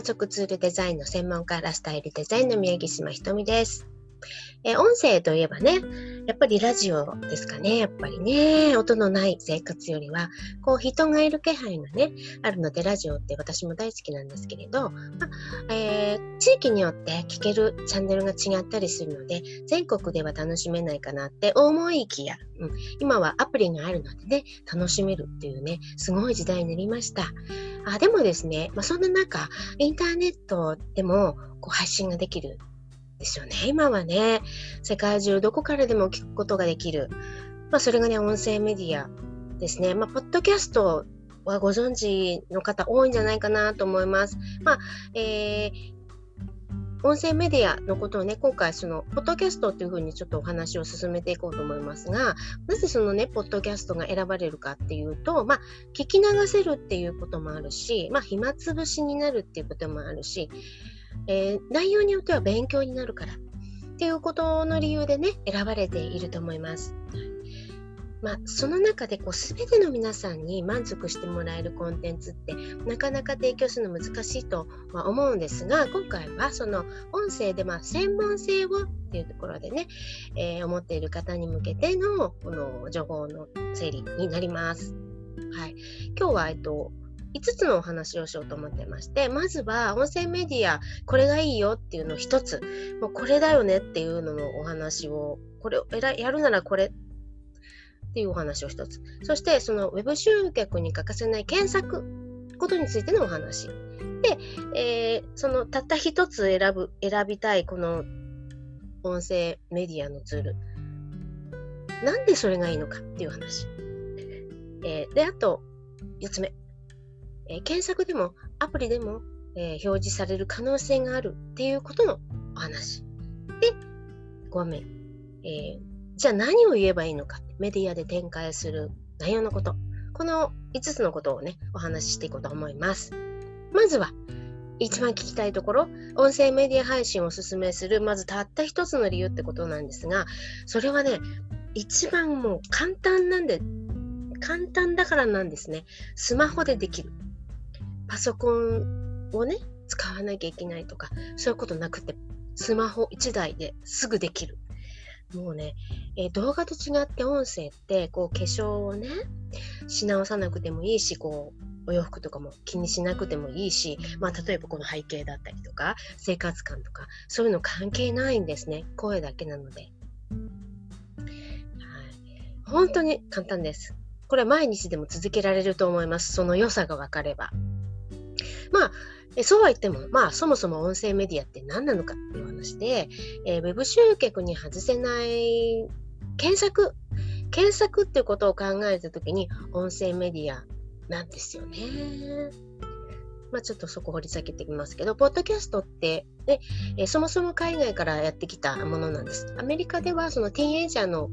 観測ツールデザインの専門家、ラスタイルデザインの宮城島ひとみです。え音声といえばね、やっぱりラジオですかね。やっぱりね、音のない生活よりは、こう人がいる気配がね、あるので、ラジオって私も大好きなんですけれど、まえー、地域によって聞けるチャンネルが違ったりするので、全国では楽しめないかなって思いきや、うん、今はアプリがあるのでね、楽しめるっていうね、すごい時代になりました。あでもですね、まあ、そんな中、インターネットでもこう配信ができるですよね。今はね、世界中どこからでも聞くことができる。まあ、それがね、音声メディアですね。まあ、ポッドキャストはご存知の方多いんじゃないかなと思います。まあ、えー、音声メディアのことをね、今回その、ポッドキャストっていうふうにちょっとお話を進めていこうと思いますが、なぜそのね、ポッドキャストが選ばれるかっていうと、まあ、聞き流せるっていうこともあるし、まあ、暇つぶしになるっていうこともあるし、えー、内容によっては勉強になるからっていうことの理由でね選ばれていると思います。まあ、その中でこう全ての皆さんに満足してもらえるコンテンツってなかなか提供するの難しいとは思うんですが今回はその音声でまあ専門性をっていうところでね、えー、思っている方に向けてのこの情報の整理になります。はい、今日は、えっと、5つのお話をしようと思ってまして、まずは音声メディア、これがいいよっていうのを1つ、もうこれだよねっていうののお話を、これをやるならこれっていうお話を1つ。そして、その Web 集客に欠かせない検索ことについてのお話。で、えー、そのたった1つ選ぶ、選びたいこの音声メディアのツール。なんでそれがいいのかっていう話。えー、で、あと、4つ目。えー、検索でもアプリでも、えー、表示される可能性があるっていうことのお話。で、5番目、えー、じゃあ何を言えばいいのか。メディアで展開する内容のこと。この5つのことをね、お話ししていこうと思います。まずは、一番聞きたいところ、音声メディア配信をお勧めする、まずたった一つの理由ってことなんですが、それはね、一番もう簡単なんで、簡単だからなんですね。スマホでできる。パソコンをね、使わなきゃいけないとか、そういうことなくて、スマホ1台ですぐできる。もうね、えー、動画と違って音声って、こう化粧をね、し直さなくてもいいし、こう、お洋服とかも気にしなくてもいいし、まあ、例えばこの背景だったりとか、生活感とか、そういうの関係ないんですね。声だけなので。はい。本当に簡単です。これ毎日でも続けられると思います。その良さが分かれば。まあ、そうは言っても、まあ、そもそも音声メディアって何なのかっていう話で、えー、ウェブ集客に外せない検索、検索っていうことを考えたときに、音声メディアなんですよね。まあ、ちょっとそこ掘り下げていきますけど、ポッドキャストって、ねえー、そもそも海外からやってきたものなんです。アメリカではそのティーンエイジャーの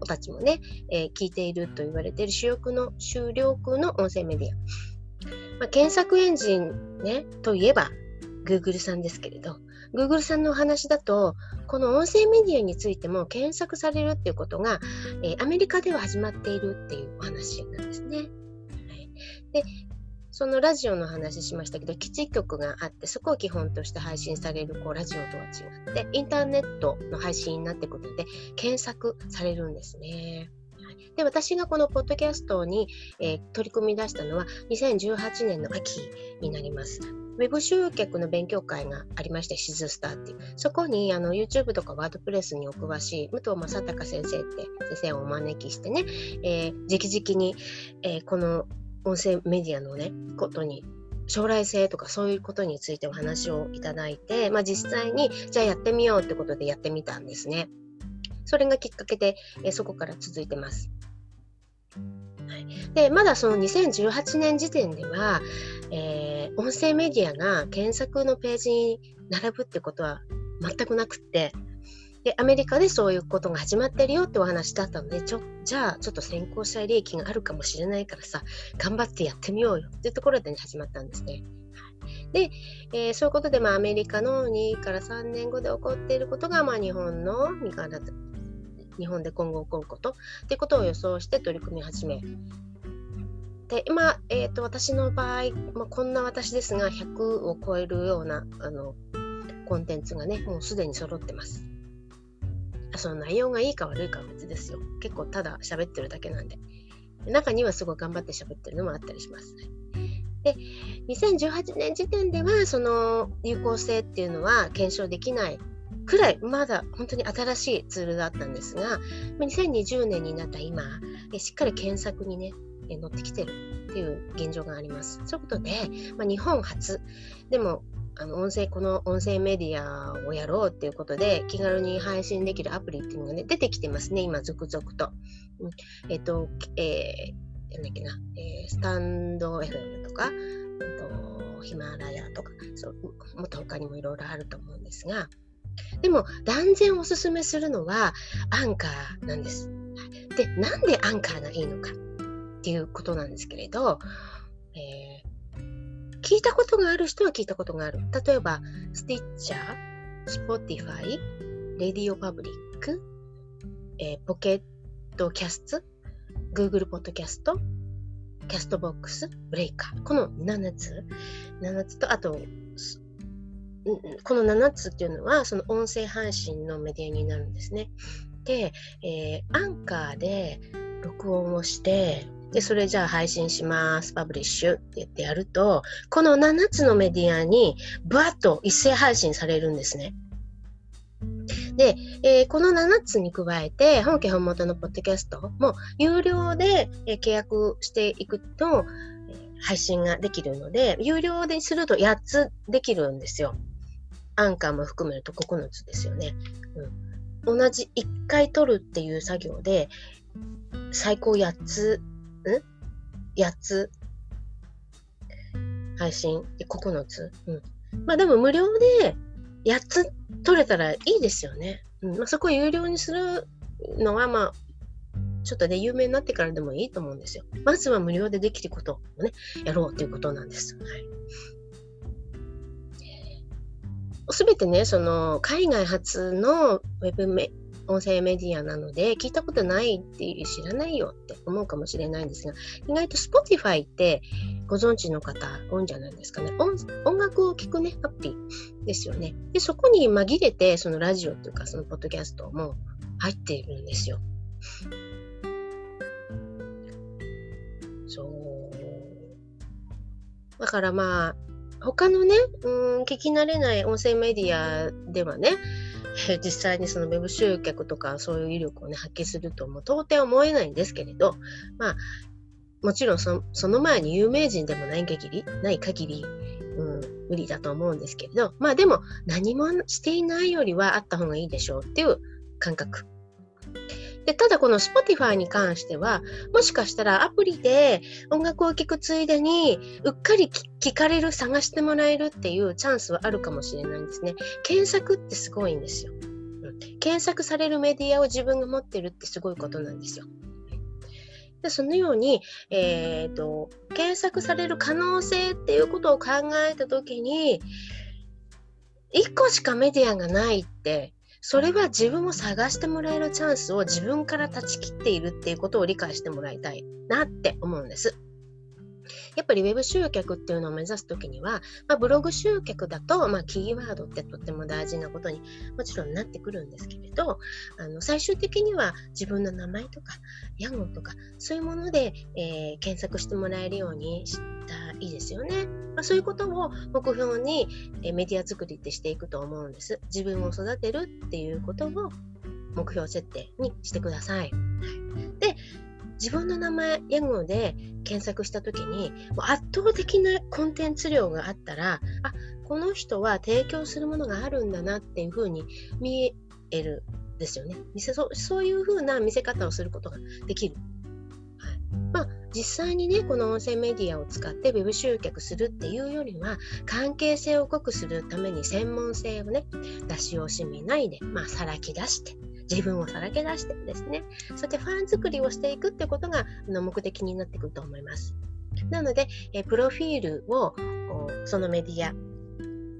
子たちもね、えー、聞いていると言われている主力の、主力の音声メディア。まあ、検索エンジンね、といえば Google さんですけれど、Google さんのお話だと、この音声メディアについても検索されるっていうことが、えー、アメリカでは始まっているっていうお話なんですね。はい、でそのラジオの話しましたけど、基地局があって、そこを基本として配信されるこうラジオとは違って、インターネットの配信になってくるので、検索されるんですね。で、私がこのポッドキャストに、えー、取り組み出したのは2018年の秋になります。ウェブ集客の勉強会がありまして、シズスターっていう。そこにあの YouTube とかワードプレスにお詳しい武藤正隆先生って先生をお招きしてね、えー、直々に、えー、この音声メディアのね、ことに将来性とかそういうことについてお話をいただいて、まあ、実際にじゃあやってみようってことでやってみたんですね。それがきっかけで、えそこから続いてます。はい、でまだその2018年時点では、えー、音声メディアが検索のページに並ぶってことは全くなくってでアメリカでそういうことが始まってるよってお話だったのでちょじゃあちょっと先行者利益があるかもしれないからさ頑張ってやってみようよっていうところで、ね、始まったんですね。で、えー、そういうことで、まあ、アメリカの2から3年後で起こっていることが、まあ、日本の2から日本で今後起こることっていうことを予想して取り組み始めで今、えーと、私の場合、まあ、こんな私ですが100を超えるようなあのコンテンツがねもうすでに揃ってます。その内容がいいか悪いかは別ですよ。結構ただ喋ってるだけなんで。中にはすごい頑張って喋ってるのもあったりします。で、2018年時点ではその有効性っていうのは検証できないくらいまだ本当に新しいツールだったんですが、2020年になった今、しっかり検索にね、載ってきてるっていう現状があります。そういうことで、まあ、日本初、でもあの音声この音声メディアをやろうっていうことで気軽に配信できるアプリっていうのがね出てきてますね今続々と。うん、えっ、ー、と、えー、なんだっけな、えー、スタンド FM とか、えー、とヒマラヤとかそうもっと他にもいろいろあると思うんですがでも断然おすすめするのはアンカーなんです。でなんでアンカーがいいのかっていうことなんですけれど、えー聞いたことがある人は聞いたことがある。例えば、 Stitcher、Spotify、RadioPublic、えー、 Pocket Casts、Google ポッドキャスト、Castbox、Breaker。この7つ？7つと、あと、この7つっていうのは、その音声配信のメディアになるんですね。で、えー、アンカーで録音をして、で、それじゃあ配信します、 publish って言ってやると、この7つのメディアにブワッと一斉配信されるんですね。で、えー、この7つに加えて、本家本元のポッドキャストも有料で、えー、契約していくと、え、配信ができるので、有料ですると8つできるんですよ。アンカーも含めると9つですよね。うん、同じ1回取るっていう作業で、最高8つん ?8 つ？配信？で9つ？うん。まあでも無料で8つ取れたらいいですよね。うんまあ、そこを有料にするのはまあちょっとね、有名になってからでもいいと思うんですよ。まずは無料でできることをね、やろうということなんです。はい。すべてね、その海外発のウェブメ音声メディアなので、聞いたことないっていう、知らないよって思うかもしれないんですが、意外と Spotify ってご存知の方多いんじゃないですかね。音楽を聴くね、アプリですよね。で、そこに紛れて、そのラジオというか、そのポッドキャストも入っているんですよ。そう。だからまあ、他のね、うん、聞き慣れない音声メディアではね、実際にそのウェブ集客とかそういう威力をね、発揮するともう到底思えないんですけれど、まあ、もちろんその前に有名人でもない限り、ない限り、うん、無理だと思うんですけれど、まあでも何もしていないよりはあった方がいいでしょうっていう感覚。で、ただこの Spotify に関しては、もしかしたらアプリで音楽を聴くついでに、うっかり聞かれる、探してもらえるっていうチャンスはあるかもしれないんですね。検索ってすごいんですよ。うん、検索されるメディアを自分が持ってるってすごいことなんですよ。でそのように、えーと、検索される可能性っていうことを考えたときに、1個しかメディアがないってそれは自分を探してもらえるチャンスを自分から断ち切っているっていうことを理解してもらいたいなって思うんです。やっぱり Web 集客っていうのを目指すときには、まあ、ブログ集客だと、まあ、キーワードってとっても大事なことにもちろんなってくるんですけれど、あの最終的には自分の名前とか屋号とかそういうもので、えー、検索してもらえるようにしたいいですよね。まあ、そういうことを目標に、えー、メディア作りってしていくと思うんです。自分を育てるっていうことを目標設定にしてください。で、自分の名前、屋号で検索した時に、圧倒的なコンテンツ量があったら、あ、この人は提供するものがあるんだなっていうふうに見えるですよね見せ。そそういうふうな見せ方をすることができる。はいまあ、実際にね、この音声メディアを使って Web 集客するっていうよりは、関係性を濃くするために専門性をね、出し惜しみないで、まあ、さらき出して、自分をさらけ出してですね、そうやってファン作りをしていくってことがあの目的になってくると思います。なので、えプロフィールをそのメディア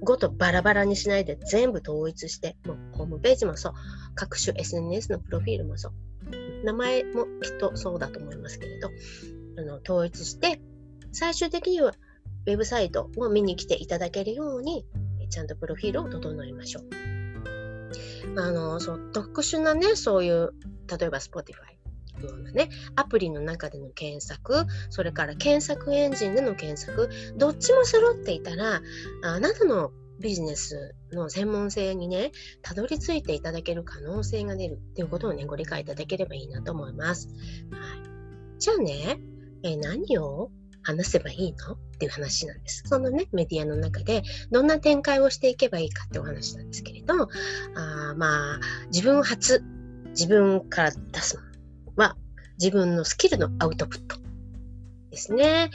ごとバラバラにしないで全部統一して、もうホームページもそう、各種 SNS のプロフィールもそう、名前もきっとそうだと思いますけれど、あの統一して、最終的にはウェブサイトを見に来ていただけるように、ちゃんとプロフィールを整えましょう。あの、そう、特殊なね、そういう、例えば Spotify のようなね、アプリの中での検索、それから検索エンジンでの検索、どっちも揃っていたら、あなたのビジネスの専門性にね、たどり着いていただける可能性が出るっていうことをね、ご理解いただければいいなと思います。はい。じゃあね、え何を？話せばいいの？っていう話なんです。そのね、メディアの中でどんな展開をしていけばいいかってお話なんですけれど、あまあ、自分初、自分から出すのは自分のスキルのアウトプットですね。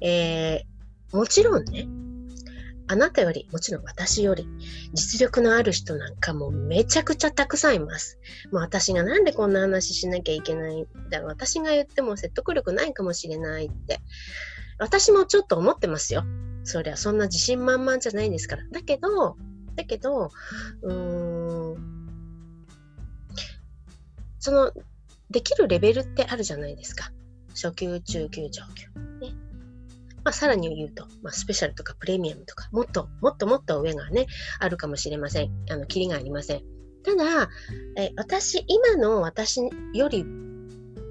えー、もちろんね、あなたより、もちろん私より、実力のある人なんかもめちゃくちゃたくさんいます。もう私がなんでこんな話しなきゃいけないんだろう。私が言っても説得力ないかもしれないって。私もちょっと思ってますよ。そりゃそんな自信満々じゃないんですから。だけど、だけど、うーん、その、できるレベルってあるじゃないですか。初級、中級、上級。ね。まあ、さらに言うと、まあ、スペシャルとかプレミアムとか、もっと、もっともっと上がね、あるかもしれません。あの、キリがありません。ただ、え私、今の私より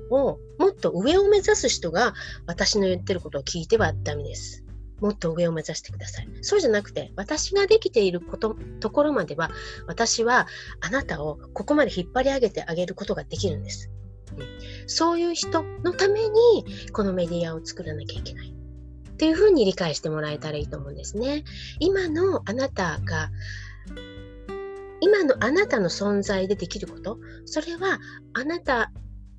も、もっと上を目指す人が私の言ってることを聞いてはダメです。もっと上を目指してください。そうじゃなくて、私ができていること、ところまでは、私はあなたをここまで引っ張り上げてあげることができるんです。うん、そういう人のために、このメディアを作らなきゃいけない。っていうふうに理解してもらえたらいいと思うんですね。今のあなたが、今のあなたの存在でできること、それはあなた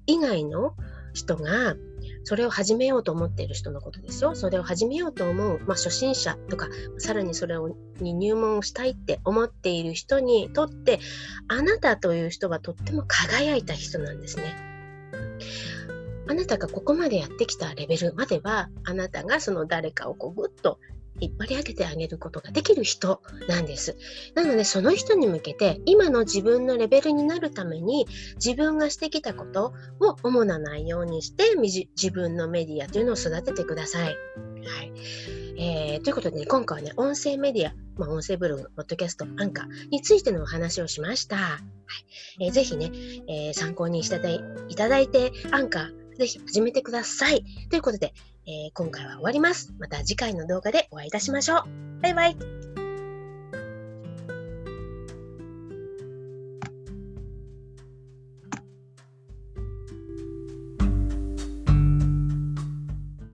以外の人がそれを始めようと思っている人のことですよ。それを始めようと思う、まあ、初心者とか、さらにそれをに入門したいって思っている人にとって、あなたという人はとっても輝いた人なんですね。あなたがここまでやってきたレベルまでは、あなたがその誰かをこうぐっと引っ張り上げてあげることができる人なんです。なので、その人に向けて、今の自分のレベルになるために、自分がしてきたことを主な内容にして、自分のメディアというのを育ててください。はい。えー、ということでね、今回はね、音声メディア、まあ、音声ブログ、ポッドキャスト、アンカーについてのお話をしました。はい。えー、ぜひね、えー、参考にしていただいて、アンカー、ぜひ始めてください。ということで、えー、今回は終わります。また次回の動画でお会いいたしましょう。バイバイ。